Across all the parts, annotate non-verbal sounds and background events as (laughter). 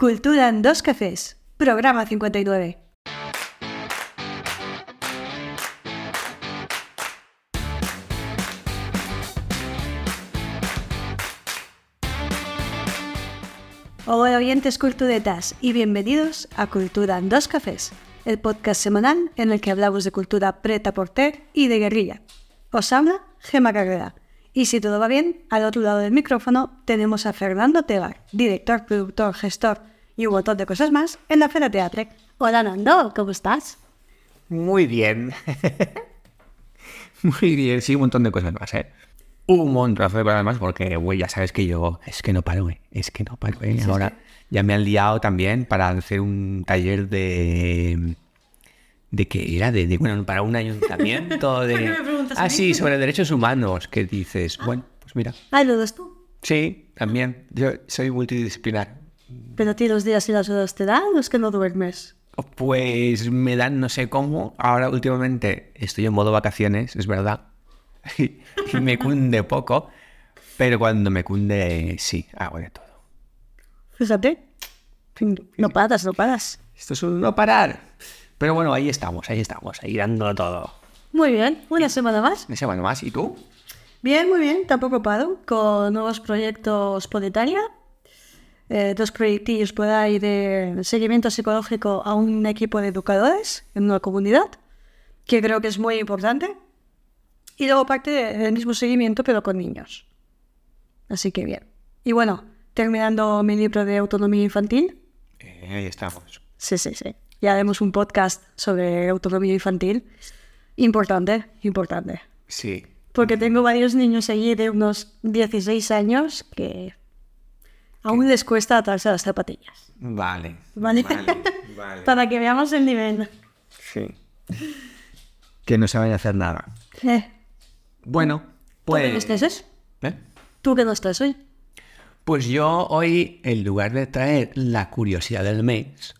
Cultura en dos cafés, programa 59. Hola oyentes culturetas y bienvenidos a Cultura en dos cafés, el podcast semanal en el que hablamos de cultura preta por y de guerrilla. Os habla Gema Carrera. Y si todo va bien, al otro lado del micrófono tenemos a Fernando Tebar, director, productor, gestor y un montón de cosas más en la Fera Teatre. Hola Nando, ¿cómo estás? Muy bien. (laughs) Muy bien, sí, un montón de cosas más, ¿eh? Un montón de cosas más porque, güey, ya sabes que yo es que no paro, ¿eh? Es que no paro, ¿eh? Ahora ya me han liado también para hacer un taller de de que era de, bueno para un ayuntamiento (laughs) de ah sí sobre derechos humanos que dices bueno pues mira ah lo das tú sí también. Yo soy multidisciplinar. Pero a ti los días y las horas te dan o es que no duermes pues me dan no sé cómo. Ahora últimamente estoy en modo vacaciones es verdad. (laughs) Y me cunde poco pero cuando me cunde sí hago de todo. Fíjate. No paras no paras. Esto es un no parar pero bueno, ahí estamos, ahí estamos, ahí dándolo todo. Muy bien, una semana más. Una semana más, ¿y tú? Bien, muy bien, tampoco paro, con nuevos proyectos por Italia. Eh, dos proyectillos por ahí de seguimiento psicológico a un equipo de educadores en una comunidad, que creo que es muy importante. Y luego parte del mismo seguimiento, pero con niños. Así que bien. Y bueno, terminando mi libro de autonomía infantil. Eh, ahí estamos. Sí, sí, sí ya haremos un podcast sobre autonomía infantil. Importante, importante. Sí. Porque tengo varios niños allí de unos 16 años que aún les cuesta atarse a las zapatillas. Vale. Vale. (laughs) Para que veamos el nivel. Sí. Que no saben hacer nada. Eh. Bueno, pues. ¿Tú qué no estás ¿Eh? ¿Tú qué no estás hoy? Pues yo hoy, en lugar de traer la curiosidad del mes,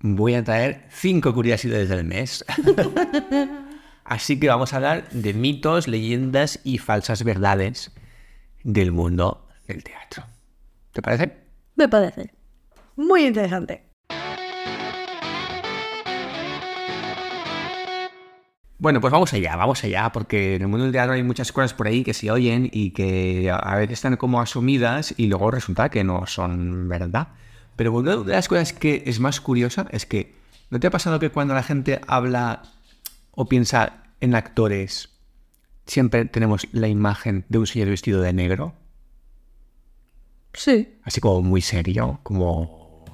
voy a traer cinco curiosidades del mes. (laughs) Así que vamos a hablar de mitos, leyendas y falsas verdades del mundo del teatro. ¿Te parece? Me parece. Muy interesante. Bueno, pues vamos allá, vamos allá, porque en el mundo del teatro hay muchas cosas por ahí que se oyen y que a veces están como asumidas y luego resulta que no son verdad. Pero una de las cosas que es más curiosa es que, ¿no te ha pasado que cuando la gente habla o piensa en actores, siempre tenemos la imagen de un señor vestido de negro? Sí. Así como muy serio, como...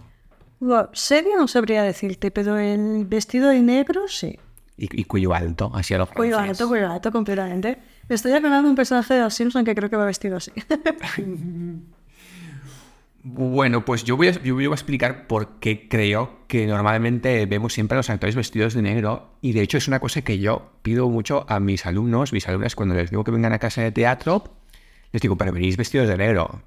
serio no sabría decirte, pero el vestido de negro sí. Y, cuello alto, así a lo Cuello alto, cuello alto, completamente. Me estoy acordando de un personaje de Los Simpsons que creo que va vestido así. (laughs) Bueno, pues yo voy, a, explicar por qué creo que normalmente vemos siempre a los actores vestidos de negro y de hecho es una cosa que yo pido mucho a mis alumnos, mis alumnas, cuando les digo que vengan a casa de teatro, les digo, pero venís vestidos de negro.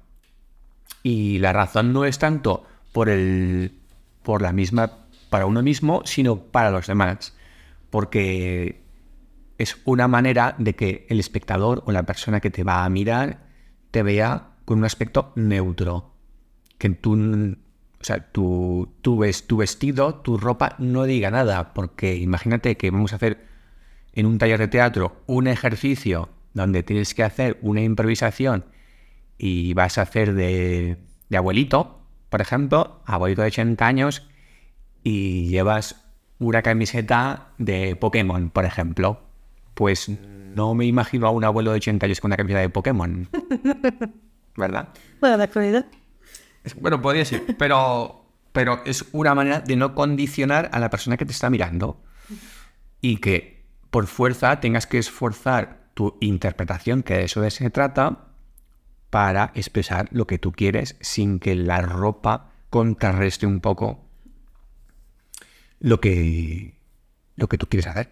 Y la razón no es tanto por, el, por la misma, para uno mismo, sino para los demás. Porque es una manera de que el espectador o la persona que te va a mirar te vea con un aspecto neutro que tú, o sea, tu, tu, tu vestido, tu ropa no diga nada, porque imagínate que vamos a hacer en un taller de teatro un ejercicio donde tienes que hacer una improvisación y vas a hacer de, de abuelito, por ejemplo, abuelito de 80 años, y llevas una camiseta de Pokémon, por ejemplo. Pues no me imagino a un abuelo de 80 años con una camiseta de Pokémon. (laughs) ¿Verdad? Bueno, de actualidad. Bueno, podría ser, pero, pero es una manera de no condicionar a la persona que te está mirando y que por fuerza tengas que esforzar tu interpretación, que de eso se trata, para expresar lo que tú quieres sin que la ropa contrarreste un poco lo que, lo que tú quieres hacer.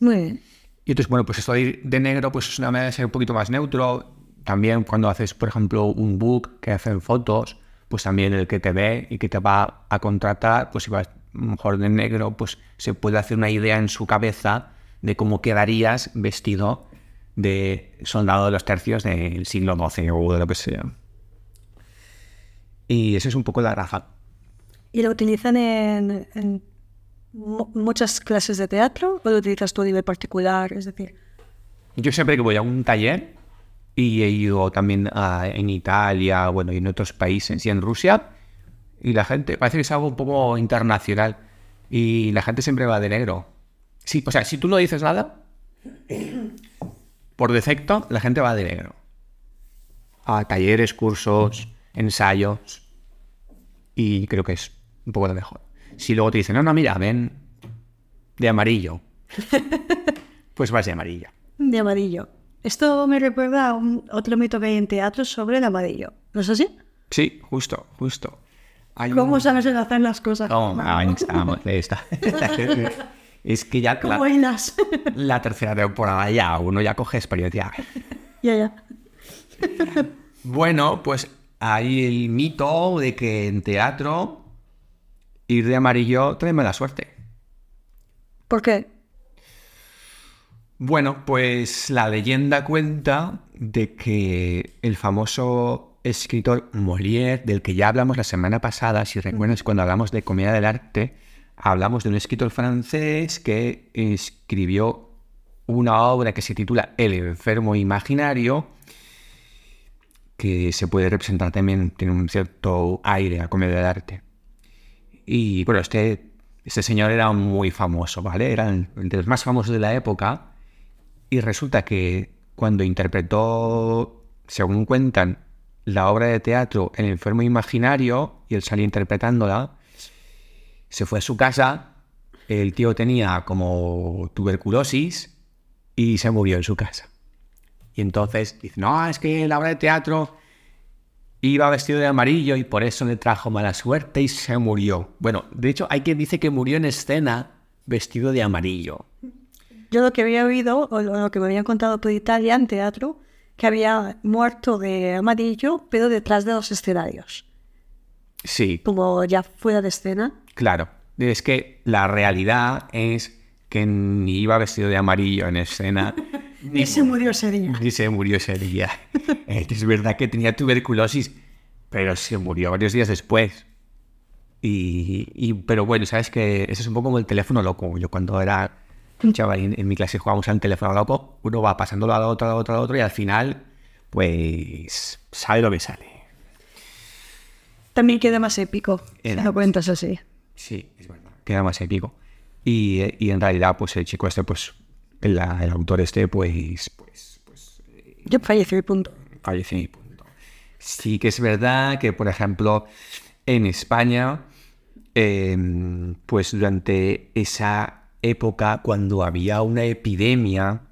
Muy bien. Y entonces, bueno, pues esto de ir de negro pues es una manera de ser un poquito más neutro, también cuando haces, por ejemplo, un book que hacen fotos, pues también el que te ve y que te va a contratar, pues si vas mejor de negro, pues se puede hacer una idea en su cabeza de cómo quedarías vestido de soldado de los tercios del siglo XII o de lo que sea. Y eso es un poco la razón. ¿Y lo utilizan en, en mu- muchas clases de teatro o lo utilizas tú a nivel particular? Es decir, Yo siempre que voy a un taller, y he ido también a- en Italia, bueno, y en otros países, y en Rusia, y la gente, parece que es algo un poco internacional, y la gente siempre va de negro. Sí, o sea, si tú no dices nada, por defecto, la gente va de negro. A talleres, cursos, ensayos, y creo que es un poco lo mejor. Si luego te dicen, no, no, mira, ven de amarillo, (laughs) pues vas de amarillo. de amarillo. Esto me recuerda a un, otro mito que hay en teatro sobre el amarillo. ¿No es así? Sí, justo, justo. Hay un- ¿Cómo sabes hacer las cosas? Oh, ahí estamos, ahí está. (laughs) es que ya ¿Cómo la, hilas? (laughs) la tercera temporada ya uno ya coge experiencia. ya, ya. Bueno, pues hay el mito de que en teatro ir de amarillo trae mala suerte. ¿Por qué? Bueno, pues la leyenda cuenta de que el famoso escritor Molière, del que ya hablamos la semana pasada, si recuerdas cuando hablamos de comedia del arte, hablamos de un escritor francés que escribió una obra que se titula El enfermo imaginario, que se puede representar también, tiene un cierto aire a comedia del arte. Y bueno, este, este señor era muy famoso, ¿vale? Era el- de los más famosos de la época. Y resulta que cuando interpretó, según cuentan, la obra de teatro El enfermo imaginario, y él salía interpretándola, se fue a su casa, el tío tenía como tuberculosis y se murió en su casa. Y entonces dice, no, es que la obra de teatro iba vestido de amarillo y por eso le trajo mala suerte y se murió. Bueno, de hecho hay quien dice que murió en escena vestido de amarillo. Yo lo que había oído, o lo que me habían contado por Italia en teatro, que había muerto de amarillo, pero detrás de los escenarios. Sí, Como ya fuera de escena. claro. Es que la realidad es que ni iba vestido de amarillo en escena, (laughs) ni, Y se murió ese día. ni se murió ese día. (laughs) Eh, Es verdad que tenía tuberculosis, pero se murió varios días después. Y, y- pero bueno, sabes que eso es un poco como el teléfono loco. Yo cuando era un chaval en, en mi clase jugábamos al teléfono loco, uno va pasándolo al otro, al otro, al otro, y al final, pues, sabe lo que sale. También queda más épico. Si lo cuentas así. Sí, es verdad. Queda más épico. Y, eh, y en realidad, pues el chico este, pues, el, el autor este, pues, pues, pues, Yo fallecí, punto. falleció y punto. Sí que es verdad que, por ejemplo, en España, em, pues durante esa época, cuando había una epidemia,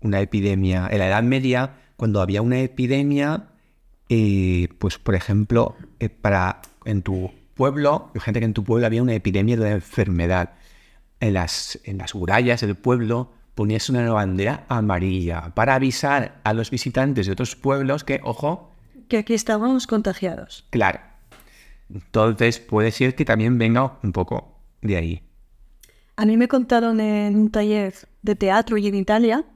una epidemia, en la Edad Media, cuando había una epidemia, eh, pues por ejemplo, eh, para en tu pueblo, gente que en tu pueblo había una epidemia de una enfermedad. En las, en las murallas del pueblo ponías una bandera amarilla para avisar a los visitantes de otros pueblos que, ojo, Que aquí estábamos contagiados. claro. Entonces puede ser que también venga un poco de ahí. A mí me contaron en un taller de teatro y en Italia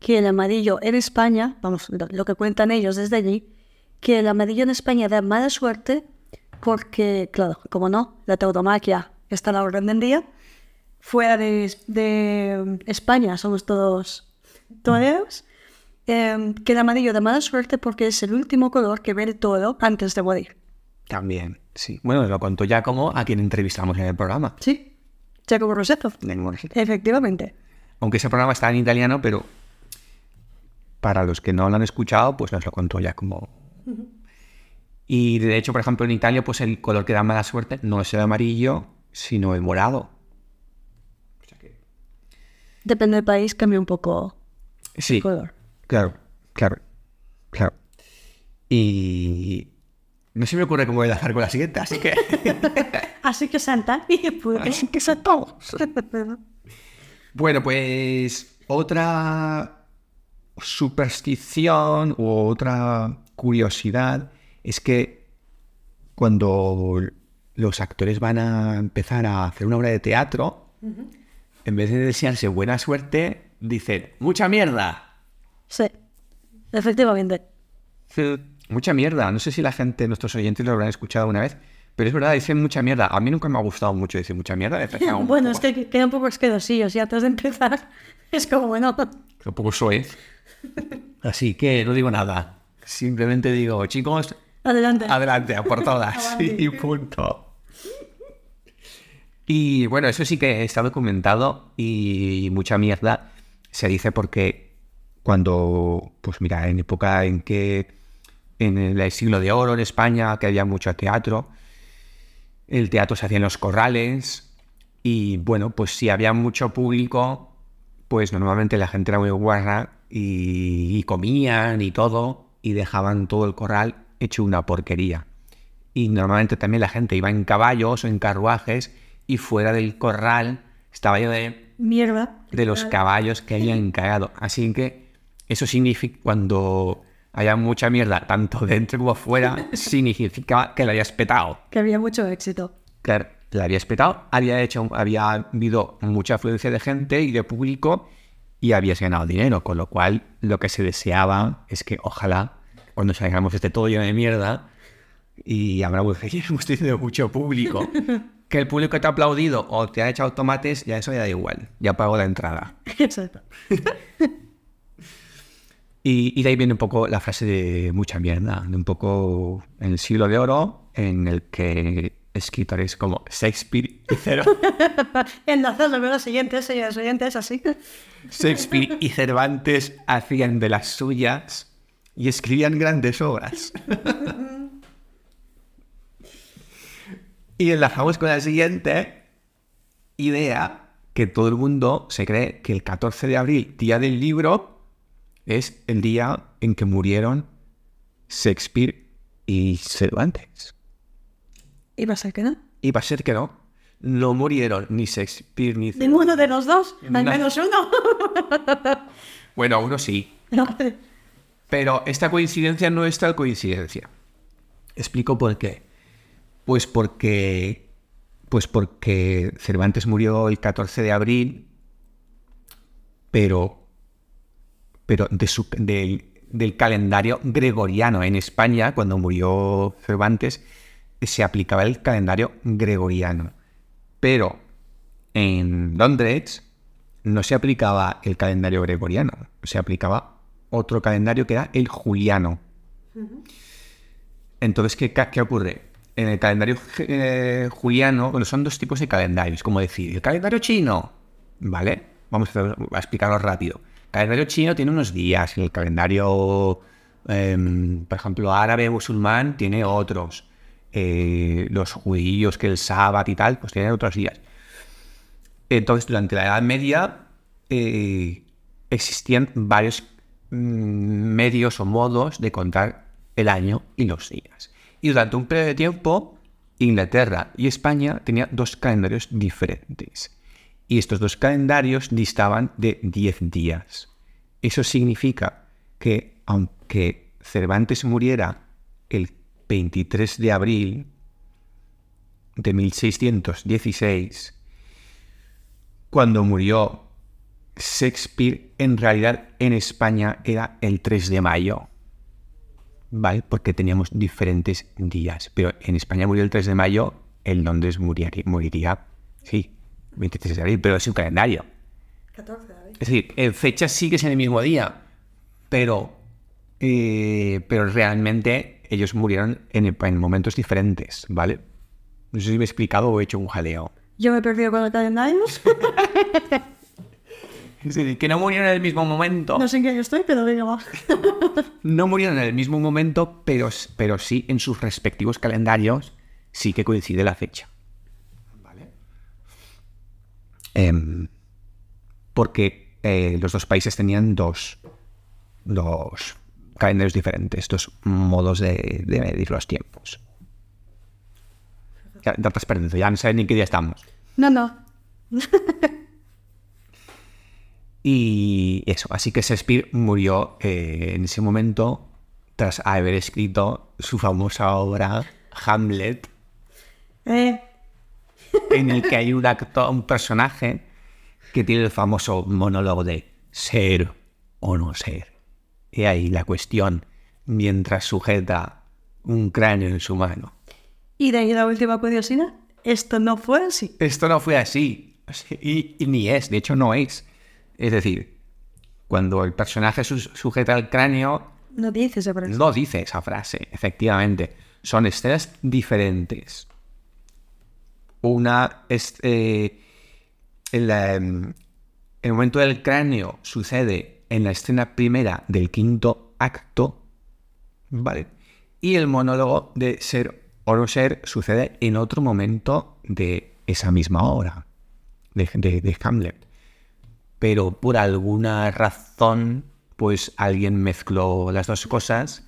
que el amarillo en España, vamos, lo, que cuentan ellos desde allí, que el amarillo en España da mala suerte porque, claro, como no, la tauromaquia está a la orden del día. Fuera de, de España somos todos toreros. eh, que el amarillo da mala suerte porque es el último color que ve el toro antes de morir. También, sí. Bueno, lo contó ya como a quien entrevistamos en el programa. Sí, Giacomo Rosetto. Efectivamente. Aunque ese programa está en italiano, pero para los que no lo han escuchado, pues nos lo contó ya como... Y de hecho, por ejemplo, en Italia, pues el color que da mala suerte no es el amarillo, sino el morado. Depende del país, cambia un poco Sí, el color. claro, claro, claro. Y no se me ocurre cómo enlazar con la siguiente, así que... (laughs) Así que Santa, y pues... así que todos. (laughs) Bueno, pues otra superstición u otra curiosidad es que cuando los actores van a empezar a hacer una obra de teatro, en vez de desearse buena suerte, dicen, mucha mierda. Sí, efectivamente. Mucha mierda. No sé si la gente, nuestros oyentes lo habrán escuchado una vez, pero es verdad, dicen mucha mierda. A mí nunca me ha gustado mucho decir mucha mierda. (laughs) Bueno, es que queda un poco asquerosillos y antes de empezar (laughs) es como, bueno, un poco soez. Así que no digo nada. Simplemente digo, chicos, adelante. adelante, a por (laughs) todas. Y punto. Y bueno, eso sí que está documentado y mucha mierda se dice porque cuando, pues mira, en época en que en el siglo de oro en España, que había mucho teatro, el teatro se hacía en los corrales y bueno, pues si había mucho público, pues normalmente la gente era muy guarra y, y comían y todo y dejaban todo el corral hecho una porquería. Y normalmente también la gente iba en caballos o en carruajes y fuera del corral estaba lleno de Mierda. de los caballos que habían (laughs) cagado. Así que eso significa cuando haya mucha mierda, tanto dentro como fuera, (laughs) significa que la hayas petado. Que había mucho éxito. Claro, la habías petado, había, hecho, había habido mucha afluencia de gente y de público y habías ganado dinero, con lo cual lo que se deseaba es que ojalá cuando salgamos este todo lleno de mierda y habrá (laughs) hemos tenido mucho público, (laughs) que el público te ha aplaudido o te ha echado tomates, ya eso ya da igual, ya pago la entrada. Exacto. Y, y de ahí viene un poco la frase de mucha mierda, de un poco en el siglo de oro, en el que escritores como Shakespeare y, Cer- (laughs) Enlazando con los siguientes, señores oyentes, así. Shakespeare y Cervantes hacían de las suyas y escribían grandes obras. y enlazamos con la siguiente idea, que todo el mundo se cree que el 14 de abril, día del libro, es el día en que murieron Shakespeare y Cervantes. ¿Y va a ser que no? Y va a ser que no. No murieron ni Shakespeare ni Cervantes. Ninguno de los dos, al No. menos uno. (laughs) (laughs) Bueno, uno sí. Pero esta coincidencia no es tal coincidencia. Explico por qué. Pues porque. Pues porque Cervantes murió el 14 de abril, pero. Pero de su- del, del calendario gregoriano. En España, cuando murió Cervantes, se aplicaba el calendario gregoriano. Pero en Londres no se aplicaba el calendario gregoriano, se aplicaba otro calendario que era el juliano. Entonces, ¿qué, qué ocurre? En el calendario eh, juliano, bueno, son dos tipos de calendarios, como decir, el calendario chino, ¿vale? Vamos a, a explicarlo rápido. El calendario chino tiene unos días, el calendario, em, por ejemplo, árabe musulmán tiene otros. Eh, los judíos, que el sábado y tal, pues tienen otros días. Entonces, durante la Edad Media eh, existían varios mm, medios o modos de contar el año y los días. Y durante un periodo de tiempo, Inglaterra y España tenían dos calendarios diferentes. Y estos dos calendarios distaban de 10 días. Eso significa que aunque Cervantes muriera el 23 de abril de 1616, cuando murió Shakespeare, en realidad en España era el 3 de mayo. ¿Vale? Porque teníamos diferentes días. Pero en España murió el 3 de mayo, en Londres moriría, sí, 23 de abril, pero es un calendario. 14 de abril. Es decir, en fecha sí que es en el mismo día, pero, eh, pero realmente ellos murieron en, en momentos diferentes, ¿vale? No sé si me he explicado o he hecho un jaleo. Yo me he perdido con el calendario. (laughs) Es decir, que no murieron en el mismo momento. No sé en qué año estoy, pero venga, va. (laughs) No murieron en el mismo momento, pero, pero sí en sus respectivos calendarios sí que coincide la fecha. ¿Vale? Em, porque eh, los dos países tenían dos, dos calendarios diferentes, dos modos de, de medir los tiempos. Ya, ya te has perdido, ya no sabes ni qué día estamos. No, no. (laughs) Y eso, así que Shakespeare murió eh, en ese momento tras haber escrito su famosa obra Hamlet, Eh, en el que hay un actor, un personaje que tiene el famoso monólogo de ser o no ser. Y ahí la cuestión mientras sujeta un cráneo en su mano. Y de ahí la última curiosidad. Esto no fue así. Esto no fue así. Y, y ni es, de hecho no es. Es decir, cuando el personaje su- sujeta el cráneo, No dice esa frase. no dice esa frase, efectivamente. Son escenas diferentes. Una es... eh, el, em, el momento del cráneo sucede en la escena primera del quinto acto, ¿vale? Y el monólogo de ser o no ser sucede en otro momento de esa misma obra, de, de- de Hamlet. Pero por alguna razón, pues alguien mezcló las dos cosas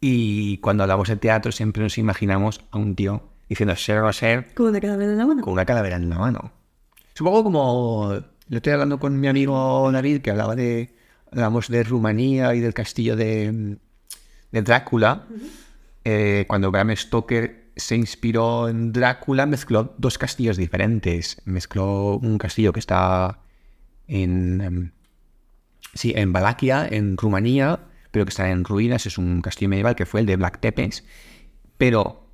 y cuando hablamos de teatro siempre nos imaginamos a un tío diciendo ser o ser Como de cada vez de la mano. con una calavera en la mano. Poco como. Yo estoy hablando con mi amigo David que hablaba de. Hablamos de Rumanía y del castillo de, de Drácula. Eh, cuando Bram Stoker se inspiró en Drácula, mezcló dos castillos diferentes. Mezcló un castillo que está en. em, sí, en Valaquia, en Rumanía, pero que está en ruinas. Es un castillo medieval que fue el de Black Tepes. Pero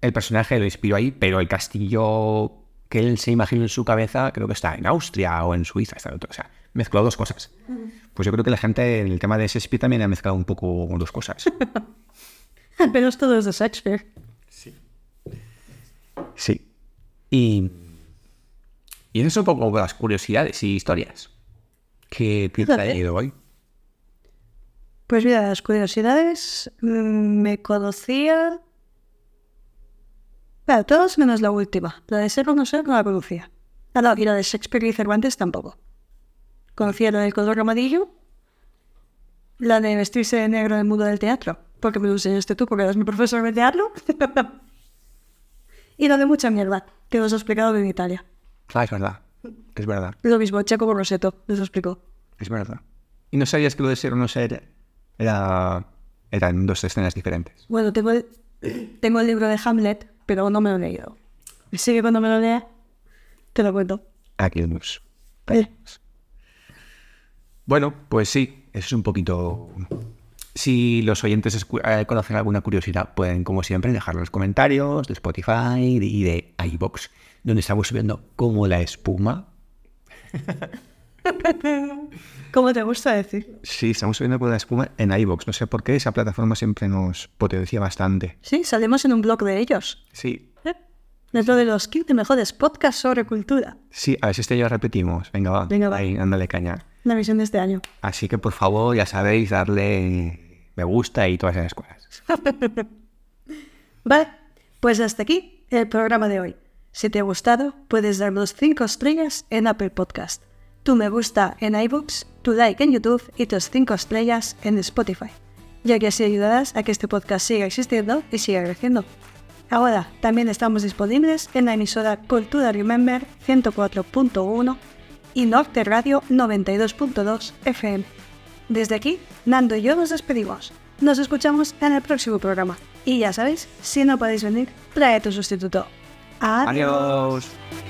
el personaje lo inspiró ahí, pero el castillo que él se imaginó en su cabeza creo que está en Austria o en Suiza. Está en otro. O sea, mezcló dos cosas. Pues yo creo que la gente en el tema de Shakespeare también ha mezclado un poco dos cosas. (laughs) Pero esto es de Shakespeare. Sí. Y, y eso es un poco las curiosidades y historias que que he Fíjate. traído hoy. Pues mira, las curiosidades mm, me conocía. Bueno, todas menos la última. La de ser o no ser no la conocía. Ah, no, y la de Shakespeare y Cervantes tampoco. Conocía la del color amarillo, la de vestirse de negro en el mundo del teatro, porque me lo enseñaste tú, porque eres mi profesor de teatro. (laughs) y la de mucha mierda, que nos ha explicado en Italia. Ah, es verdad. Es verdad. Lo mismo, Checo Roseto nos lo explicó. Es verdad. Y no sabías que lo de ser o no ser era, eran dos escenas diferentes. Bueno, tengo el, tengo el libro de Hamlet, pero no me lo he leído. Así que cuando me lo lea, te lo cuento. Aquí vemos. Eh, Bueno, pues sí, eso es un poquito... Si los oyentes eh, conocen alguna curiosidad, pueden, como siempre, dejarlo en los comentarios de Spotify y de iVoox, donde estamos subiendo como la espuma. (laughs) (laughs) ¿Cómo te gusta decir? Sí, estamos subiendo como la espuma en iVoox. No sé por qué, esa plataforma siempre nos potencia bastante. Sí, salimos en un blog de ellos. Sí, ¿eh? Dentro de los 15 mejores podcasts sobre cultura. sí, a ver si este año repetimos. Venga, va. Venga, va. Ahí, ándale caña. La misión de este año. Así que, por favor, ya sabéis, darle me gusta y todas esas cosas. (laughs) Vale, pues hasta aquí el programa de hoy. Si te ha gustado, puedes darnos 5 estrellas en Apple Podcast, tu me gusta en iBooks, tu like en YouTube y tus 5 estrellas en Spotify, ya que así ayudarás a que este podcast siga existiendo y siga creciendo. Ahora también estamos disponibles en la emisora Cultura Remember 104.1 y Norte Radio 92.2 FM. Desde aquí, Nando y yo nos despedimos. Nos escuchamos en el próximo programa. Y ya sabéis, si no podéis venir, trae tu sustituto. Adiós. Adiós.